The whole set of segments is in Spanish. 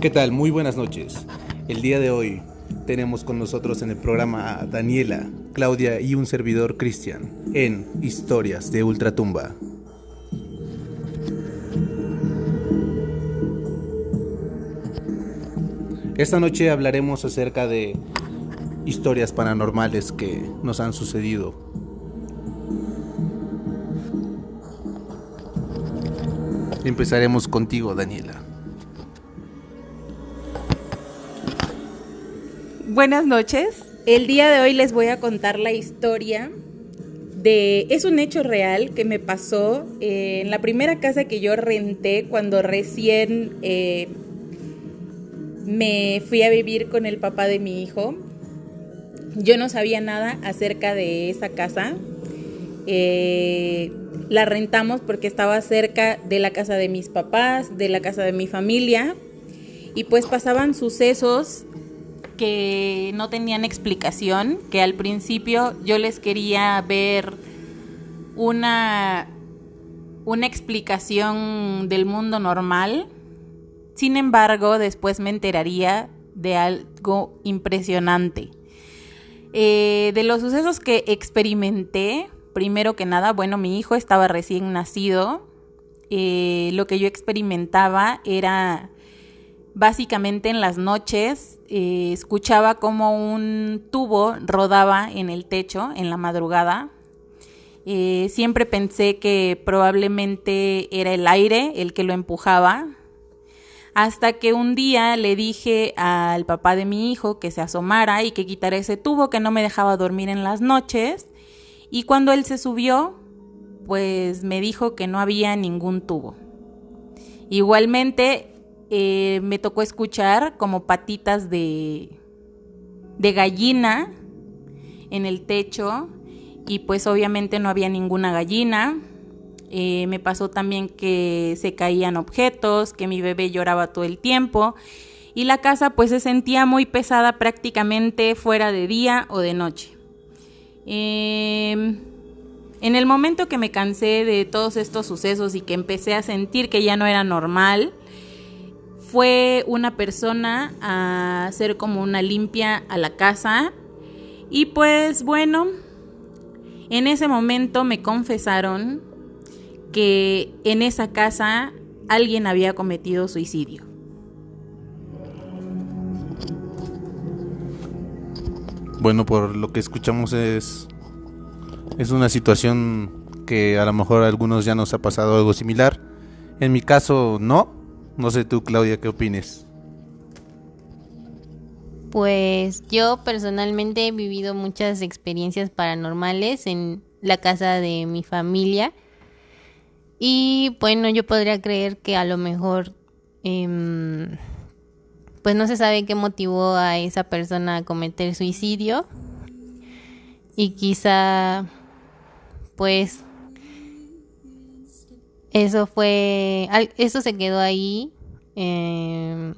¿Qué tal? Muy buenas noches. El día de hoy tenemos con nosotros en el programa a Daniela, Claudia y un servidor Cristian en Historias de Ultratumba. Esta noche hablaremos acerca de historias paranormales que nos han sucedido. Empezaremos contigo, Daniela. Buenas noches. El día de hoy les voy a contar la historia de... Es un hecho real que me pasó eh, en la primera casa que yo renté cuando recién eh, me fui a vivir con el papá de mi hijo. Yo no sabía nada acerca de esa casa. Eh, la rentamos porque estaba cerca de la casa de mis papás, de la casa de mi familia. Y pues pasaban sucesos que no tenían explicación, que al principio yo les quería ver una, una explicación del mundo normal sin embargo, después me enteraría de algo impresionante. Eh, de los sucesos que experimenté, primero que nada, bueno, mi hijo estaba recién nacido. Eh, lo que yo experimentaba era básicamente en las noches eh, escuchaba como un tubo rodaba en el techo en la madrugada. siempre pensé que probablemente era el aire el que lo empujaba, hasta que un día le dije al papá de mi hijo que se asomara y que quitara ese tubo que no me dejaba dormir en las noches. Y cuando él se subió, pues me dijo que no había ningún tubo. Igualmente eh, me tocó escuchar como patitas de, de gallina en el techo y pues obviamente no había ninguna gallina. Eh, me pasó también que se caían objetos, que mi bebé lloraba todo el tiempo y la casa pues se sentía muy pesada prácticamente fuera de día o de noche. Em, en el momento que me cansé de todos estos sucesos y que empecé a sentir que ya no era normal, fue una persona a hacer como una limpia a la casa y pues bueno, en ese momento me confesaron que en esa casa alguien había cometido suicidio. Bueno, por lo que escuchamos es es una situación que a lo mejor a algunos ya nos ha pasado algo similar. En mi caso no. No sé tú, Claudia, qué opines. Pues yo personalmente he vivido muchas experiencias paranormales en la casa de mi familia y bueno, yo podría creer que a lo mejor, em, pues no se sabe qué motivó a esa persona a cometer suicidio. Y quizá, pues, eso fue, eso se quedó ahí em,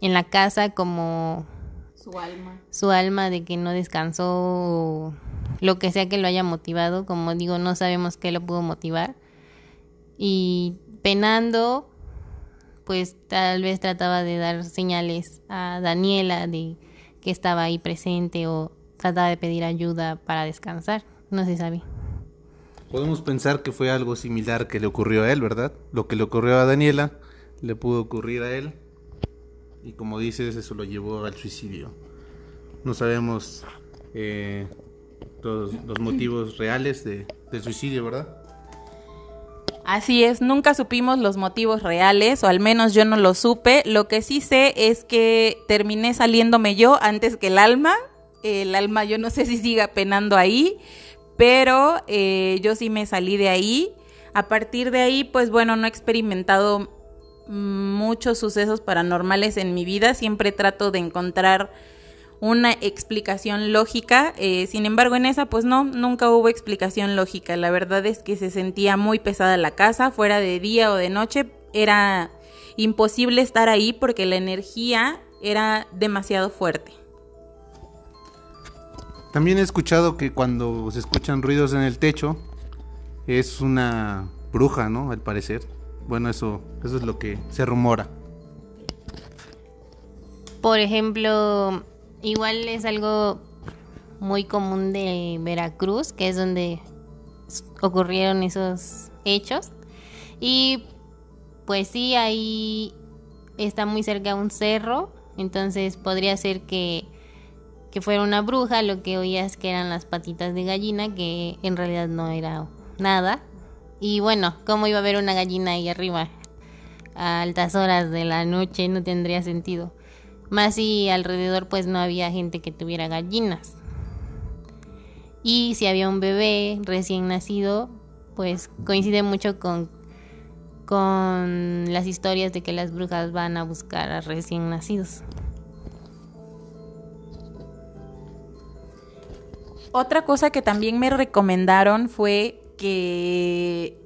en la casa como su alma. Su alma de que no descansó, lo que sea que lo haya motivado. Como digo, no sabemos qué lo pudo motivar y penando, pues tal vez trataba de dar señales a Daniela de que estaba ahí presente o trataba de pedir ayuda para descansar, no se sabe. Podemos pensar que fue algo similar que le ocurrió a él, ¿verdad? Lo que le ocurrió a Daniela le pudo ocurrir a él y como dices, eso lo llevó al suicidio. No sabemos eh, todos los motivos reales de, del suicidio, ¿verdad? Así es, nunca supimos los motivos reales, o al menos yo no lo supe. Lo que sí sé es que terminé saliéndome yo antes que el alma. El alma yo no sé si siga penando ahí, pero eh, yo sí me salí de ahí. A partir de ahí, pues bueno, no he experimentado muchos sucesos paranormales en mi vida. Siempre trato de encontrar una explicación lógica. Eh, sin embargo, en esa, pues no, nunca hubo explicación lógica. La verdad es que se sentía muy pesada la casa, fuera de día o de noche. Era imposible estar ahí porque la energía era demasiado fuerte. También he escuchado que cuando se escuchan ruidos en el techo es una bruja, ¿no? Al parecer. Bueno, eso, eso es lo que se rumora. Por ejemplo, igual es algo muy común de Veracruz, que es donde ocurrieron esos hechos. Y pues sí, ahí está muy cerca un cerro, entonces podría ser que, que fuera una bruja, lo que oías que eran las patitas de gallina, que en realidad no era nada. Y bueno, ¿cómo iba a haber una gallina ahí arriba? A altas horas de la noche no tendría sentido. Más si alrededor pues no había gente que tuviera gallinas. Y si había un bebé recién nacido, pues coincide mucho con, con las historias de que las brujas van a buscar a recién nacidos. Otra cosa que también me recomendaron fue que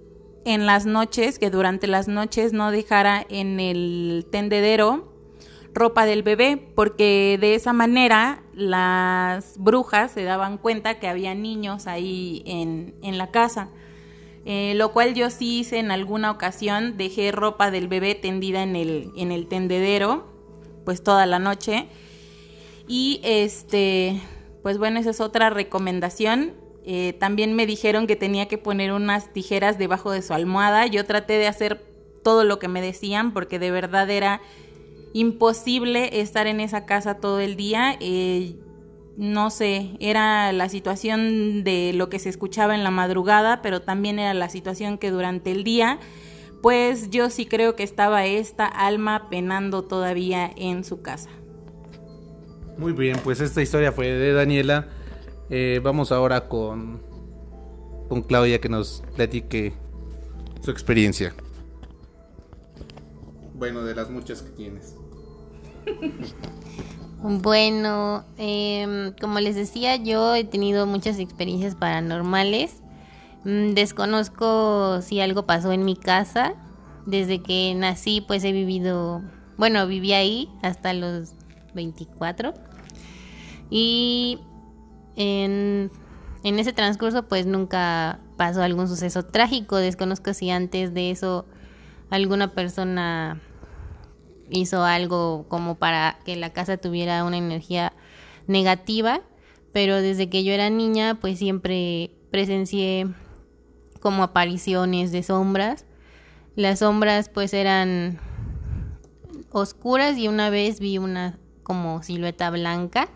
en las noches, que durante las noches no dejara en el tendedero ropa del bebé, porque de esa manera las brujas se daban cuenta que había niños ahí en, en la casa. Eh, lo cual yo sí hice en alguna ocasión, dejé ropa del bebé tendida en el, en el tendedero, pues toda la noche. Y este, pues bueno, esa es otra recomendación. Eh, también me dijeron que tenía que poner unas tijeras debajo de su almohada. Yo traté de hacer todo lo que me decían porque de verdad era imposible estar en esa casa todo el día. Eh, no sé, era la situación de lo que se escuchaba en la madrugada, pero también era la situación que durante el día, pues yo sí creo que estaba esta alma penando todavía en su casa. Muy bien, pues esta historia fue de Daniela. Eh, vamos ahora con, con Claudia que nos platique su experiencia. Bueno, de las muchas que tienes. Bueno, em, como les decía, yo he tenido muchas experiencias paranormales. Mm, desconozco si algo pasó en mi casa. Desde que nací, pues he vivido, bueno, viví ahí hasta los 24. Y en, en ese transcurso, pues nunca pasó algún suceso trágico. Desconozco si antes de eso alguna persona hizo algo como para que la casa tuviera una energía negativa, pero desde que yo era niña pues siempre presencié como apariciones de sombras. Las sombras pues eran oscuras y una vez vi una como silueta blanca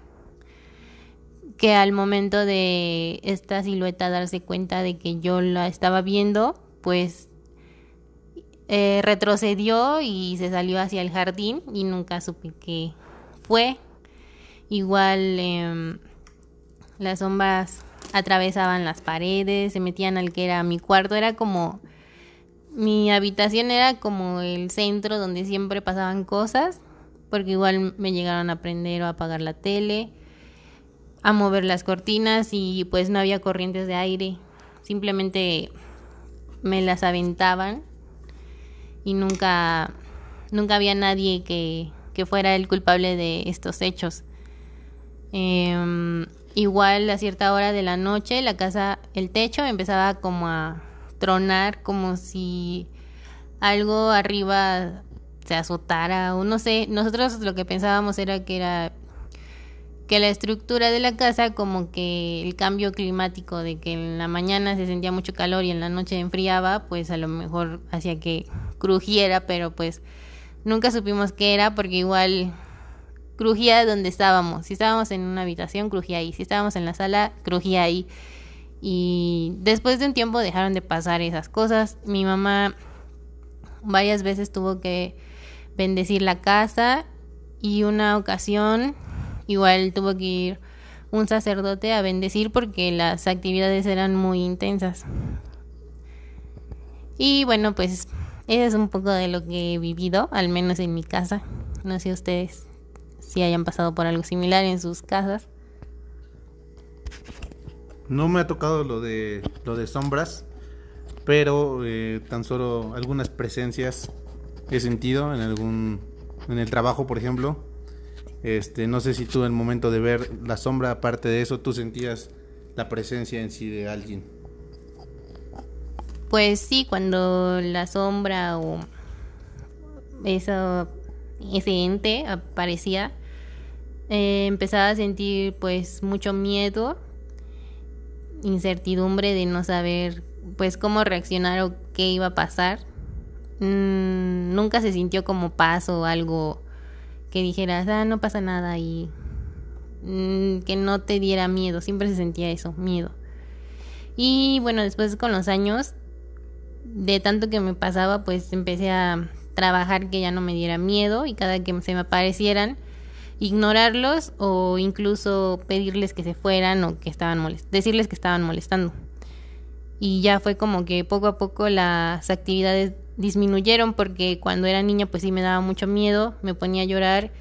que al momento de esta silueta darse cuenta de que yo la estaba viendo, pues eh, retrocedió y se salió hacia el jardín y nunca supe qué fue. Igual em, las sombras atravesaban las paredes, se metían al que era mi cuarto, era como mi habitación era como el centro donde siempre pasaban cosas, porque igual me llegaron a prender o a apagar la tele, a mover las cortinas y pues no había corrientes de aire, simplemente me las aventaban y nunca, nunca había nadie que, que fuera el culpable de estos hechos. Em, igual a cierta hora de la noche la casa, el techo empezaba como a tronar, como si algo arriba se azotara o no sé. Nosotros lo que pensábamos era que era que la estructura de la casa como que el cambio climático de que en la mañana se sentía mucho calor y en la noche enfriaba, pues a lo mejor hacía que crujiera, pero pues nunca supimos qué era porque igual crujía donde estábamos. Si estábamos en una habitación, crujía ahí. Si estábamos en la sala, crujía ahí. Y después de un tiempo dejaron de pasar esas cosas. Mi mamá varias veces tuvo que bendecir la casa y una ocasión igual tuvo que ir un sacerdote a bendecir porque las actividades eran muy intensas. Y bueno, pues eso es un poco de lo que he vivido, al menos en mi casa. No sé ustedes si hayan pasado por algo similar en sus casas. No me ha tocado lo de lo de sombras, pero eh, tan solo algunas presencias he sentido en algún en el trabajo, por ejemplo. Este, no sé si tú en el momento de ver la sombra, aparte de eso, tú sentías la presencia en sí de alguien. Pues sí, cuando la sombra o eso, ese ente aparecía, eh, empezaba a sentir pues mucho miedo, incertidumbre de no saber pues cómo reaccionar o qué iba a pasar. Mm, nunca se sintió como paz o algo que dijeras, ah, no pasa nada y mm, que no te diera miedo, siempre se sentía eso, miedo. Y bueno, después con los años, de tanto que me pasaba, pues empecé a trabajar que ya no me diera miedo y cada que se me aparecieran, ignorarlos o incluso pedirles que se fueran o que estaban molest decirles que estaban molestando. Y ya fue como que poco a poco las actividades disminuyeron porque cuando era niña pues sí me daba mucho miedo, me ponía a llorar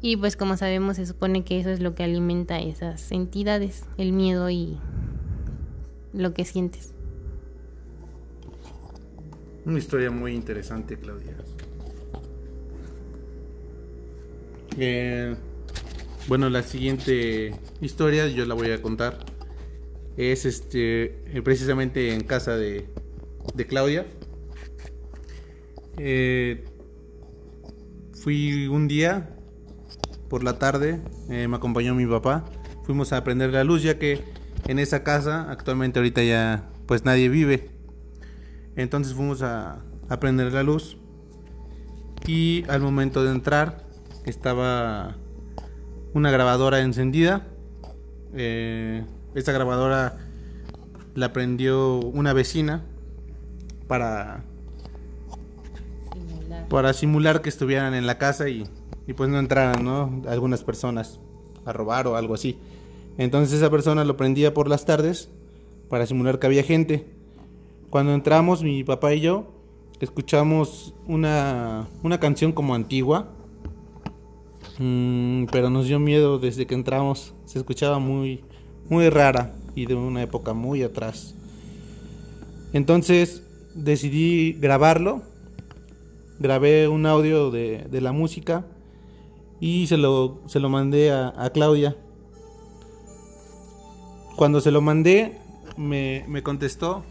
y pues como sabemos se supone que eso es lo que alimenta esas entidades, el miedo y lo que sientes. Una historia muy interesante, Claudia. Eh, bueno, la siguiente historia yo la voy a contar. Es este eh, precisamente en casa de, de Claudia. Eh, fui un día por la tarde, eh, me acompañó mi papá. Fuimos a prender la luz ya que en esa casa actualmente ahorita ya pues nadie vive. Entonces fuimos a, a prender la luz y al momento de entrar estaba una grabadora encendida. Eh, esta grabadora la prendió una vecina para para simular que estuvieran en la casa y, y pues no entraran, ¿no? Algunas personas a robar o algo así. Entonces esa persona lo prendía por las tardes para simular que había gente. Cuando entramos, mi papá y yo escuchamos una, una canción como antigua, mm, pero nos dio miedo desde que entramos. Se escuchaba muy, muy rara y de una época muy atrás. Entonces decidí grabarlo grabé un audio de, de la música y se lo, se lo mandé a, a, Claudia. Cuando se lo mandé, me, me contestó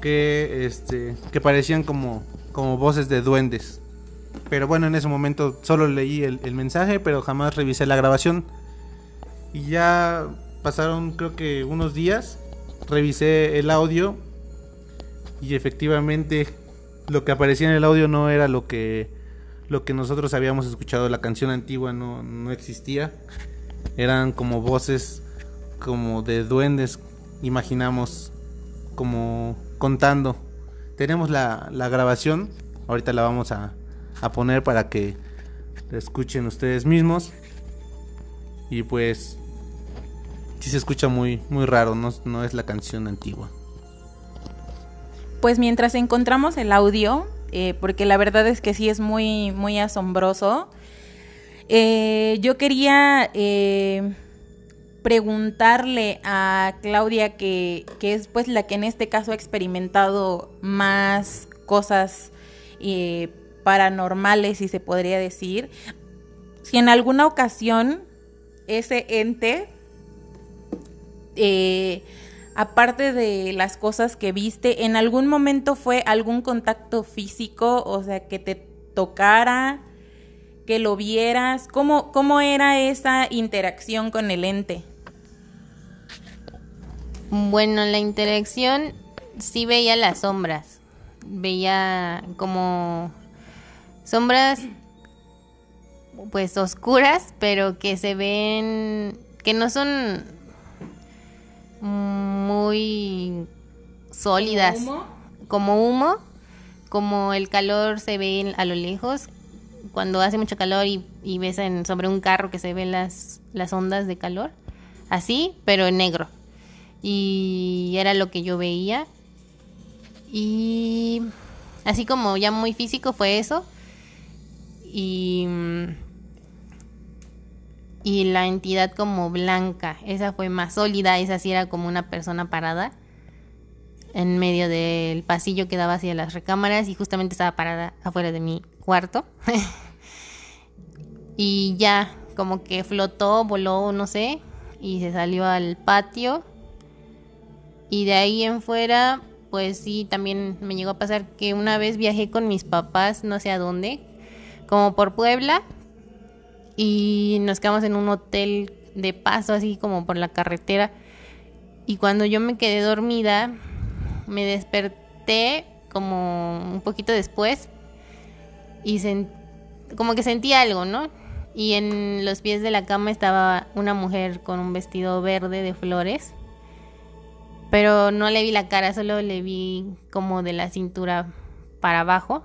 que, este, que parecían como, como voces de duendes. Pero bueno, en ese momento solo leí el, el mensaje, pero jamás revisé la grabación. Y ya pasaron creo que unos días, revisé el audio y efectivamente lo que aparecía en el audio no era lo que lo que nosotros habíamos escuchado. La canción antigua no, no existía. Eran como voces como de duendes imaginamos como contando. Tenemos la, la grabación ahorita la vamos a, a poner para que la escuchen ustedes mismos. Y pues sí se escucha muy muy raro no, no es la canción antigua pues mientras encontramos el audio, eh, porque la verdad es que sí es muy, muy asombroso, eh, yo quería eh, preguntarle a Claudia, que, que, es pues la que en este caso ha experimentado más cosas paranormales, si se podría decir, si en alguna ocasión ese ente aparte de las cosas que viste, ¿en algún momento fue algún contacto físico? O sea, que te tocara, que lo vieras. ¿Cómo, cómo era esa interacción con el ente? Bueno, la interacción sí veía las sombras. Veía como sombras pues oscuras, pero que se ven que no son muy sólidas. ¿Como humo? Como humo, como el calor se ve a lo lejos. Cuando hace mucho calor y, y ves en, sobre un carro que se ven las, las ondas de calor. Así, pero en negro. Y era lo que yo veía. Y así como ya muy físico fue eso. Y y la entidad como blanca. Esa fue más sólida, esa sí era como una persona parada en medio del pasillo que daba hacia las recámaras y justamente estaba parada afuera de mi cuarto. y ya como que flotó, voló, no sé, y se salió al patio. Y de ahí en fuera, pues sí, también me llegó a pasar que una vez viajé con mis papás, no sé a dónde, como por Puebla, y nos quedamos en un hotel de paso, así como por la carretera. Y cuando yo me quedé dormida, me desperté como un poquito después y como que sentí algo, ¿no? Y en los pies de la cama estaba una mujer con un vestido verde de flores. Pero no le vi la cara, solo le vi como de la cintura para abajo.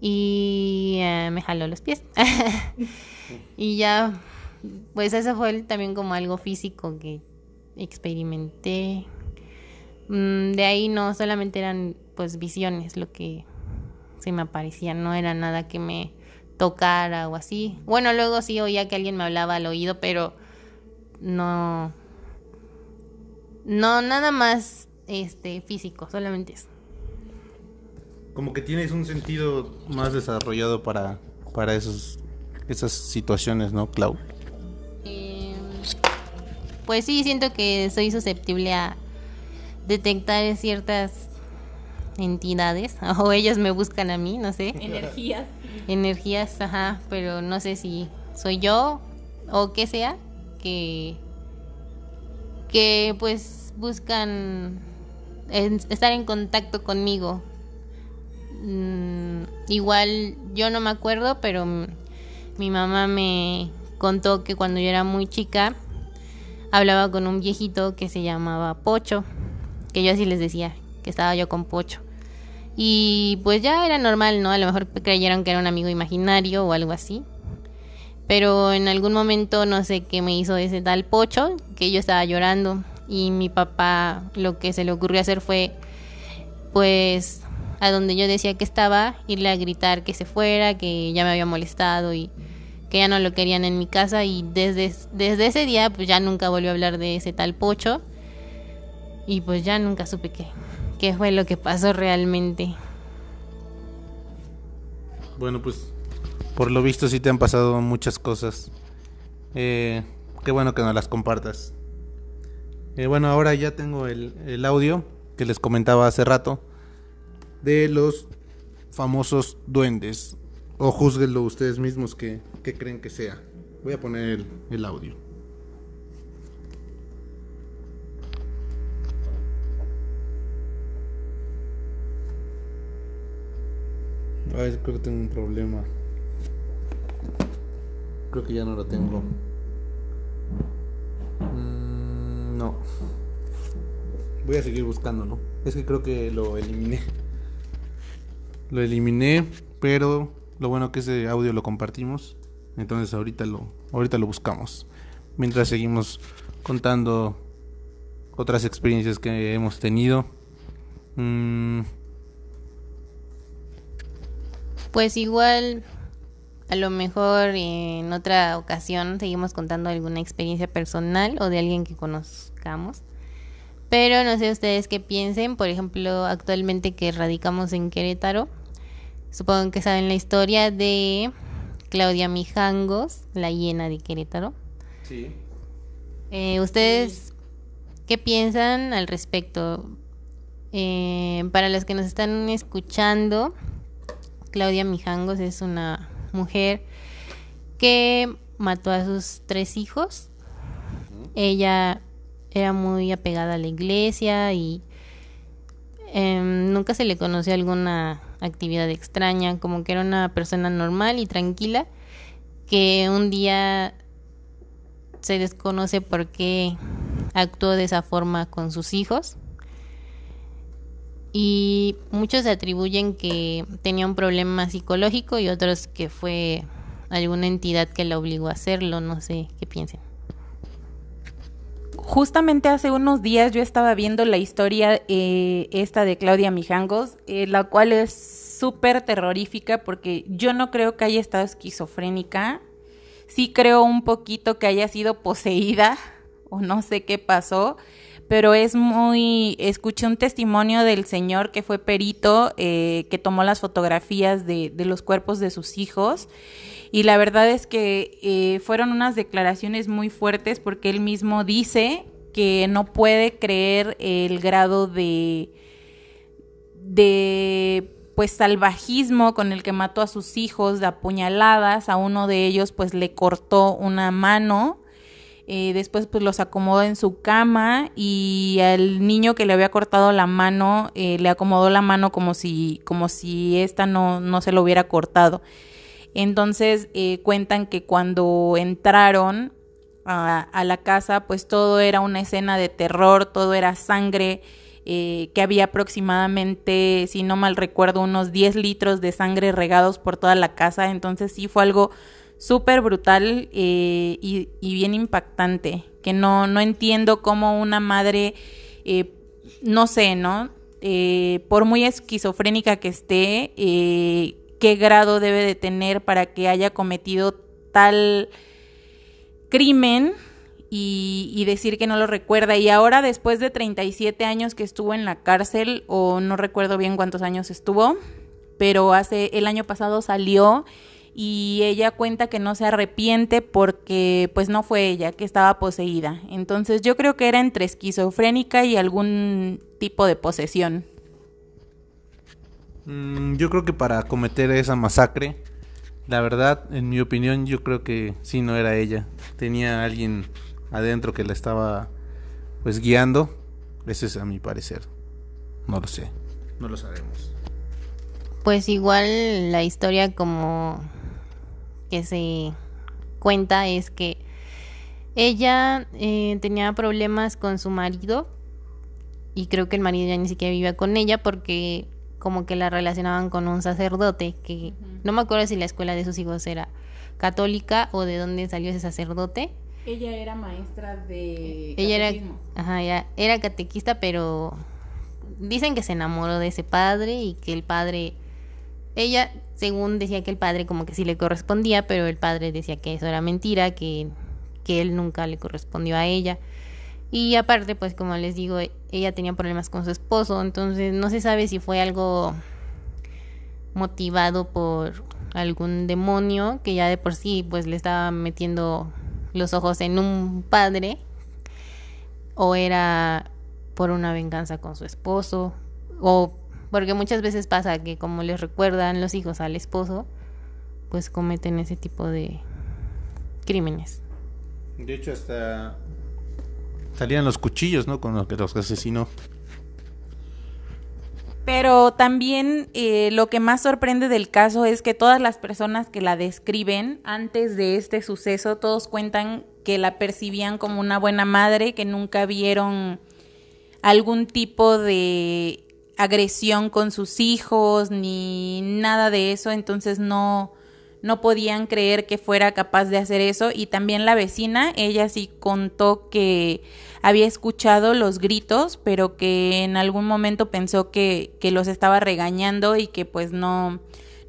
Y eh, me jaló los pies. y ya, pues eso fue también como algo físico que experimenté. Mm, de ahí no solamente eran pues visiones lo que se me aparecía, no era nada que me tocara o así. Bueno, luego sí oía que alguien me hablaba al oído, pero no no nada más este físico, solamente eso. Como que tienes un sentido más desarrollado para para esos esas situaciones, ¿no, Clau? Eh, pues sí, siento que soy susceptible a detectar ciertas entidades o ellos me buscan a mí, no sé. Energías. Energías, ajá, pero no sé si soy yo o que sea que que pues buscan estar en contacto conmigo. Mm, igual yo no me acuerdo, pero mi mamá me contó que cuando yo era muy chica hablaba con un viejito que se llamaba Pocho, que yo así les decía, que estaba yo con Pocho. Y pues ya era normal, ¿no? A lo mejor creyeron que era un amigo imaginario o algo así. Pero en algún momento no sé qué me hizo ese tal Pocho, que yo estaba llorando y mi papá lo que se le ocurrió hacer fue pues a donde yo decía que estaba, irle a gritar que se fuera, que ya me había molestado y que ya no lo querían en mi casa y desde, desde ese día pues ya nunca volvió a hablar de ese tal Pocho y pues ya nunca supe qué, qué fue lo que pasó realmente. Bueno, pues por lo visto sí te han pasado muchas cosas. Eh, qué bueno que nos las compartas. Eh, bueno, ahora ya tengo el, el, audio que les comentaba hace rato de los famosos duendes. O juzguenlo ustedes mismos que, creen que sea. Voy a poner el, el audio. Ay, creo que tengo un problema. Creo que ya no lo tengo. Mm, no. Voy a seguir buscándolo. Es que creo que lo eliminé. Lo eliminé, pero lo bueno que ese audio lo compartimos. Entonces ahorita lo, ahorita lo buscamos. Mientras seguimos contando otras experiencias que hemos tenido. Mm, pues igual, a lo mejor en otra ocasión seguimos contando alguna experiencia personal o de alguien que conozcamos. Pero no sé ustedes qué piensen. Por ejemplo, actualmente que radicamos en Querétaro, supongo que saben la historia de Claudia Mijangos, la hiena de Querétaro. Sí. Eh, ¿Ustedes qué piensan al respecto? Eh, para los que nos están escuchando, Claudia Mijangos es una mujer que mató a sus tres hijos. Ella era muy apegada a la iglesia y em, nunca se le conoció alguna actividad extraña, como que era una persona normal y tranquila, que un día se desconoce por qué actuó de esa forma con sus hijos y muchos atribuyen que tenía un problema psicológico y otros que fue alguna entidad que la obligó a hacerlo, no sé qué piensen. Justamente hace unos días yo estaba viendo la historia eh, esta de Claudia Mijangos, eh, la cual es súper terrorífica porque yo no creo que haya estado esquizofrénica, sí creo un poquito que haya sido poseída o no sé qué pasó, pero es muy, escuché un testimonio del señor que fue perito, eh, que tomó las fotografías de, de, los cuerpos de sus hijos y la verdad es que eh, fueron unas declaraciones muy fuertes porque él mismo dice que no puede creer el grado de, de pues salvajismo con el que mató a sus hijos de apuñaladas, a uno de ellos pues le cortó una mano, eh, después pues los acomodó en su cama y al niño que le había cortado la mano eh, le acomodó la mano como si, como si esta no, no se lo hubiera cortado. Entonces eh, cuentan que cuando entraron a, a, la casa pues todo era una escena de terror, todo era sangre, eh, que había aproximadamente, si no mal recuerdo, unos 10 litros de sangre regados por toda la casa. Entonces sí fue algo súper brutal eh, y, y, bien impactante, que no, no entiendo cómo una madre, eh, no sé, ¿no? Por muy esquizofrénica que esté, qué grado debe de tener para que haya cometido tal crimen y, y, decir que no lo recuerda. Y ahora, después de 37 años que estuvo en la cárcel, o no recuerdo bien cuántos años estuvo, pero hace el año pasado salió y ella cuenta que no se arrepiente porque pues no fue ella, que estaba poseída. Entonces yo creo que era entre esquizofrénica y algún tipo de posesión. Mm, yo creo que para cometer esa masacre, la verdad, en mi opinión, yo creo que sí no era ella. Tenía alguien adentro que la estaba pues guiando. Ese es a mi parecer. No lo sé. No lo sabemos. Pues igual la historia como que se cuenta es que ella eh, tenía problemas con su marido y creo que el marido ya ni siquiera vivía con ella porque como que la relacionaban con un sacerdote que no me acuerdo si la escuela de sus hijos era católica o de dónde salió ese sacerdote. Ella era maestra de ella catequismo. era ajá, ya era catequista, pero dicen que se enamoró de ese padre y que el padre ella según decía que el padre como que sí le correspondía, pero el padre decía que eso era mentira, que, que él nunca le correspondió a ella. Y aparte, pues como les digo, ella tenía problemas con su esposo, entonces no se sabe si fue algo motivado por algún demonio que ya de por sí pues le estaba metiendo los ojos en un padre o era por una venganza con su esposo o porque muchas veces pasa que como les recuerdan los hijos al esposo, pues cometen ese tipo de crímenes. De hecho, hasta salían los cuchillos, ¿no? Con los que los asesinó. Pero también eh, lo que más sorprende del caso es que todas las personas que la describen antes de este suceso, todos cuentan que la percibían como una buena madre, que nunca vieron algún tipo de agresión con sus hijos ni nada de eso, entonces no no podían creer que fuera capaz de hacer eso y también la vecina, ella sí contó que había escuchado los gritos, pero que en algún momento pensó que, que los estaba regañando y que pues no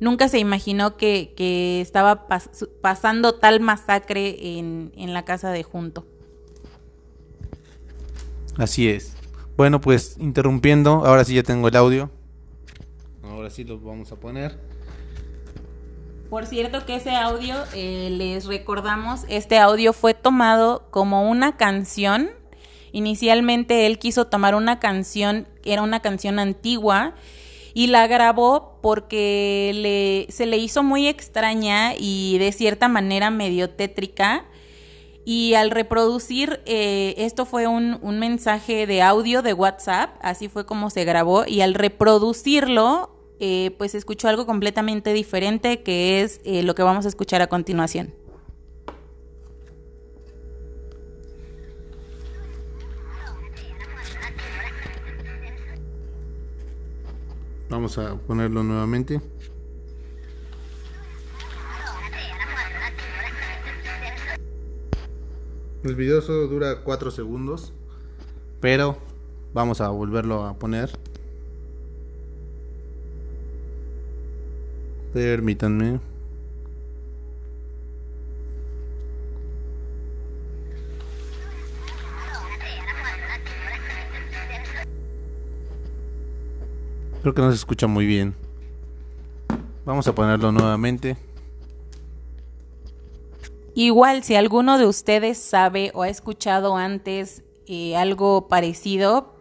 nunca se imaginó que, que estaba pas pasando tal masacre en, en la casa de junto. Así es. Bueno, pues interrumpiendo, ahora sí ya tengo el audio. Ahora sí lo vamos a poner. Por cierto que ese audio, eh, les recordamos, este audio fue tomado como una canción. Inicialmente él quiso tomar una canción, era una canción antigua, y la grabó porque le, se le hizo muy extraña y de cierta manera medio tétrica y al reproducir, eh, esto fue un, un, mensaje de audio de WhatsApp, así fue como se grabó, y al reproducirlo, eh, pues escuchó algo completamente diferente, que es eh, lo que vamos a escuchar a continuación. Vamos a ponerlo nuevamente. El video solo dura 4 segundos, pero vamos a volverlo a poner. Permítanme. Creo que no se escucha muy bien. Vamos a ponerlo nuevamente. Igual, si alguno de ustedes sabe o ha escuchado antes eh, algo parecido,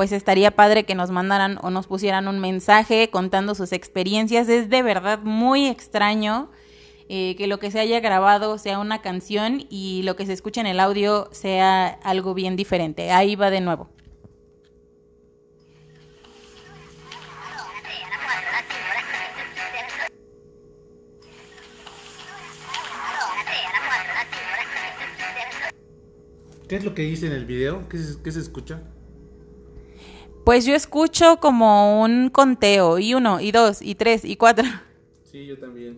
pues estaría padre que nos mandaran o nos pusieran un mensaje contando sus experiencias. Es de verdad muy extraño eh, que lo que se haya grabado sea una canción y lo que se escucha en el audio sea algo bien diferente. Ahí va de nuevo. ¿Qué es lo que dice en el video? ¿Qué se, qué se escucha? Pues yo escucho como un conteo, y uno, y dos, y tres, y cuatro. Sí, yo también.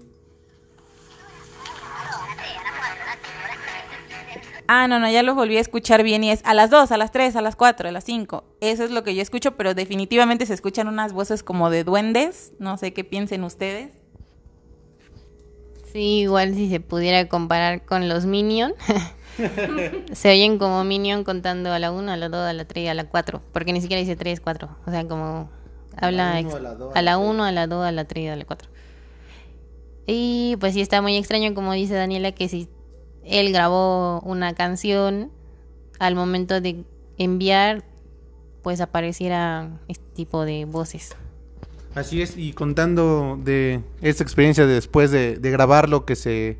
Ah, no, no, ya lo volví a escuchar bien y es a las dos, a las tres, a las cuatro, a las cinco. Eso es lo que yo escucho, pero definitivamente se escuchan unas voces como de duendes. No sé qué piensen ustedes. Sí, igual si se pudiera comparar con los Minion. se oyen como Minion contando a la 1, a la 2, a la 3, a la 4. Porque ni siquiera dice 3, 4. O sea, como habla uno, ex- a la dos, a la a la 1, a la 2, a la 3, a la 4. Y pues sí está muy extraño, como dice Daniela, que si él grabó una canción, al momento de enviar, pues apareciera este tipo de voces. Así es, y contando de esta experiencia de después de, de grabar lo que se,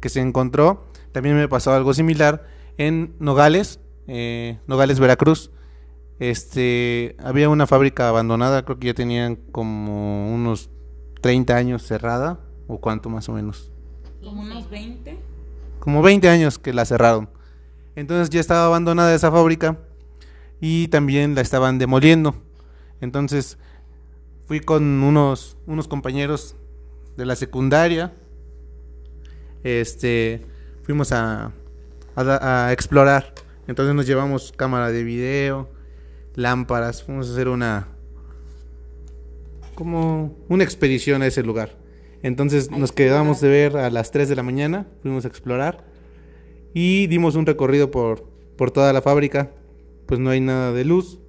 que se encontró, también me pasó algo similar en Nogales, eh, Nogales, Veracruz. Este, había una fábrica abandonada, creo que ya tenían como unos 30 años cerrada, o cuánto más o menos. Como unos 20. como 20 años que la cerraron. Entonces ya estaba abandonada esa fábrica y también la estaban demoliendo. Entonces fui con unos, unos compañeros de la secundaria. Este, fuimos a, a a explorar. Entonces nos llevamos cámara de video, lámparas, fuimos a hacer una como una expedición a ese lugar. Entonces nos quedamos de ver a las 3 de la mañana, fuimos a explorar y dimos un recorrido por, por toda la fábrica. Pues no hay nada de luz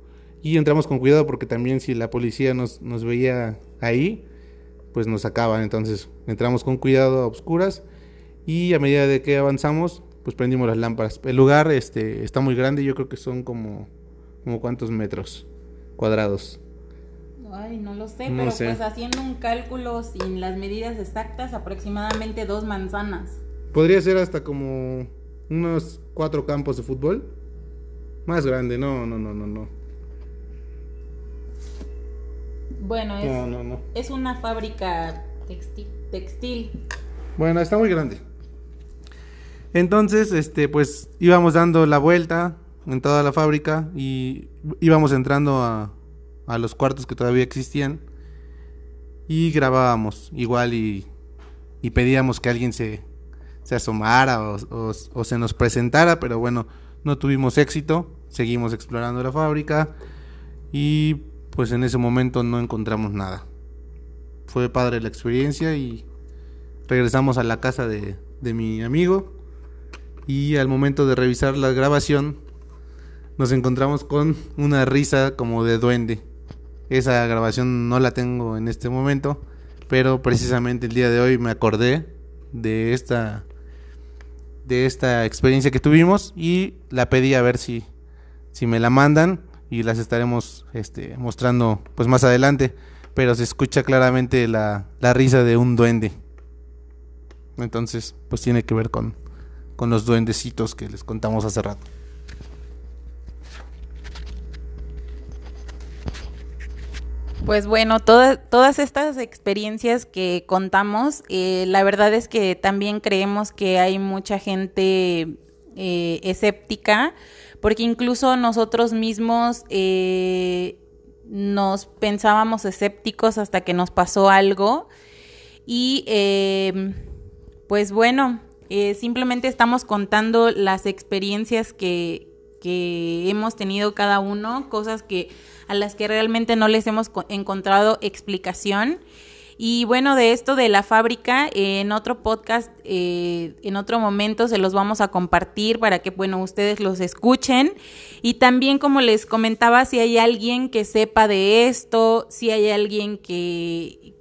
y entramos con cuidado porque también si la policía nos, nos veía ahí, pues nos sacaban. Entonces entramos con cuidado a oscuras y a medida de que avanzamos, pues prendimos las lámparas. El lugar este, está muy grande, yo creo que son como, como cuántos metros cuadrados. Ay, no lo sé, No pero sé. pues haciendo un cálculo sin las medidas exactas, aproximadamente dos manzanas. Podría ser hasta como unos cuatro campos de fútbol. Más grande, no, no, no, no, no. Bueno, es, No, no, no. es una fábrica Textil. textil. Bueno, está muy grande. Entonces, este, pues íbamos dando la vuelta en toda la fábrica y íbamos entrando a, a los cuartos que todavía existían y grabábamos igual y, y pedíamos que alguien se, se asomara o, o- se nos presentara, pero bueno, no tuvimos éxito, seguimos explorando la fábrica y pues en ese momento no encontramos nada. Fue padre la experiencia y regresamos a la casa de, de mi amigo y al momento de revisar la grabación nos encontramos con una risa como de duende. Esa grabación no la tengo en este momento, pero precisamente el día de hoy me acordé de esta de esta experiencia que tuvimos y la pedí a ver si si me la mandan y las estaremos este, mostrando pues más adelante, pero se escucha claramente la, la risa de un duende. Entonces, pues tiene que ver con, con los duendecitos que les contamos hace rato. Pues bueno, toda- todas estas experiencias que contamos, eh, la verdad es que también creemos que hay mucha gente eh, escéptica, porque incluso nosotros mismos eh, nos pensábamos escépticos hasta que nos pasó algo. Y pues bueno, eh, simplemente estamos contando las experiencias que, que hemos tenido cada uno, cosas que a las que realmente no les hemos co- encontrado explicación. Y bueno, de esto de la fábrica, eh, en otro podcast, eh, en otro momento se los vamos a compartir para que, bueno, ustedes los escuchen. Y también, como les comentaba, si hay alguien que sepa de esto, si hay alguien que,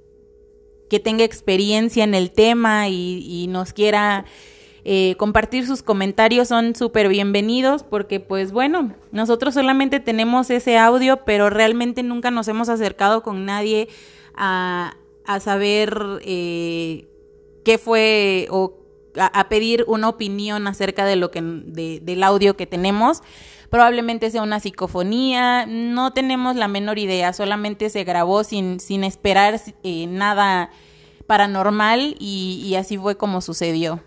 que tenga experiencia en el tema y, nos quiera eh, compartir sus comentarios son súper bienvenidos porque pues bueno, nosotros solamente tenemos ese audio, pero realmente nunca nos hemos acercado con nadie a, saber eh, qué fue o a, pedir una opinión acerca de lo que del audio que tenemos. Probablemente sea una psicofonía, no tenemos la menor idea, solamente se grabó sin, sin esperar eh, nada paranormal y así fue como sucedió.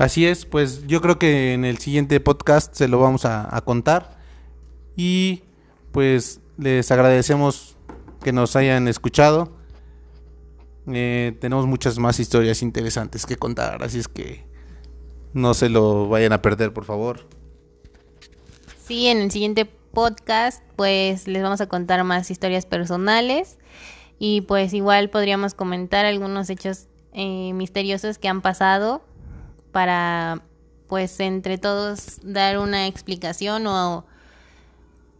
Así es, pues yo creo que en el siguiente podcast se lo vamos a, contar. Y pues les agradecemos que nos hayan escuchado. Eh, tenemos muchas más historias interesantes que contar, así es que no se lo vayan a perder, por favor. Sí, en el siguiente podcast pues les vamos a contar más historias personales y pues igual podríamos comentar algunos hechos eh, misteriosos que han pasado para pues entre todos dar una explicación o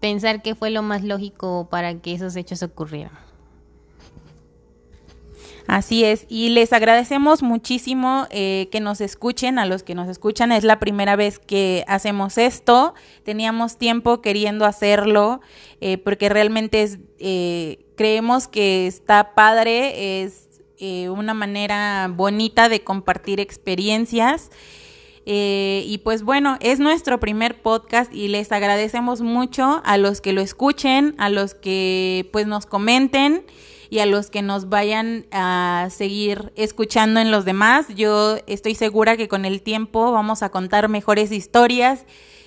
pensar qué fue lo más lógico para que esos hechos ocurrieran. Así es, y les agradecemos muchísimo eh, que nos escuchen, a los que nos escuchan, es la primera vez que hacemos esto, teníamos tiempo queriendo hacerlo, eh, porque realmente es, eh, creemos que está padre, es una manera bonita de compartir experiencias eh, y pues bueno, es nuestro primer podcast y les agradecemos mucho a los que lo escuchen, a los que pues nos comenten y a los que nos vayan a seguir escuchando en los demás. Yo estoy segura que con el tiempo vamos a contar mejores historias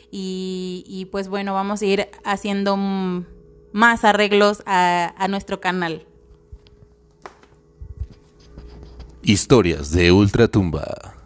y, pues bueno, vamos a ir haciendo más arreglos a, a nuestro canal. Historias de Ultratumba.